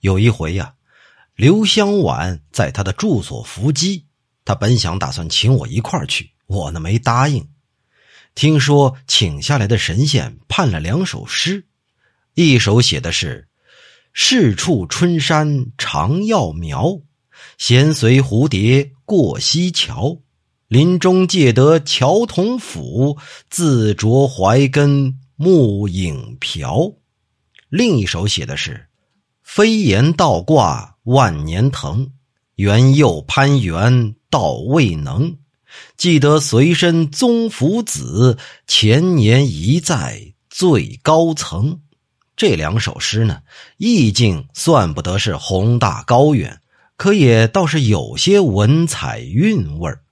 有一回呀，刘香婉在他的住所伏击，他本想打算请我一块儿去，我呢没答应。听说请下来的神仙判了两首诗，一首写的是“世处春山常要苗，闲随蝴蝶过溪桥。林中借得乔童斧，自着怀根木影瓢。”另一首写的是。飞檐倒挂万年藤，缘又攀援道未能。记得随身宗福子，前年一在最高层。这两首诗呢，意境算不得是宏大高远，可也倒是有些文采韵味儿。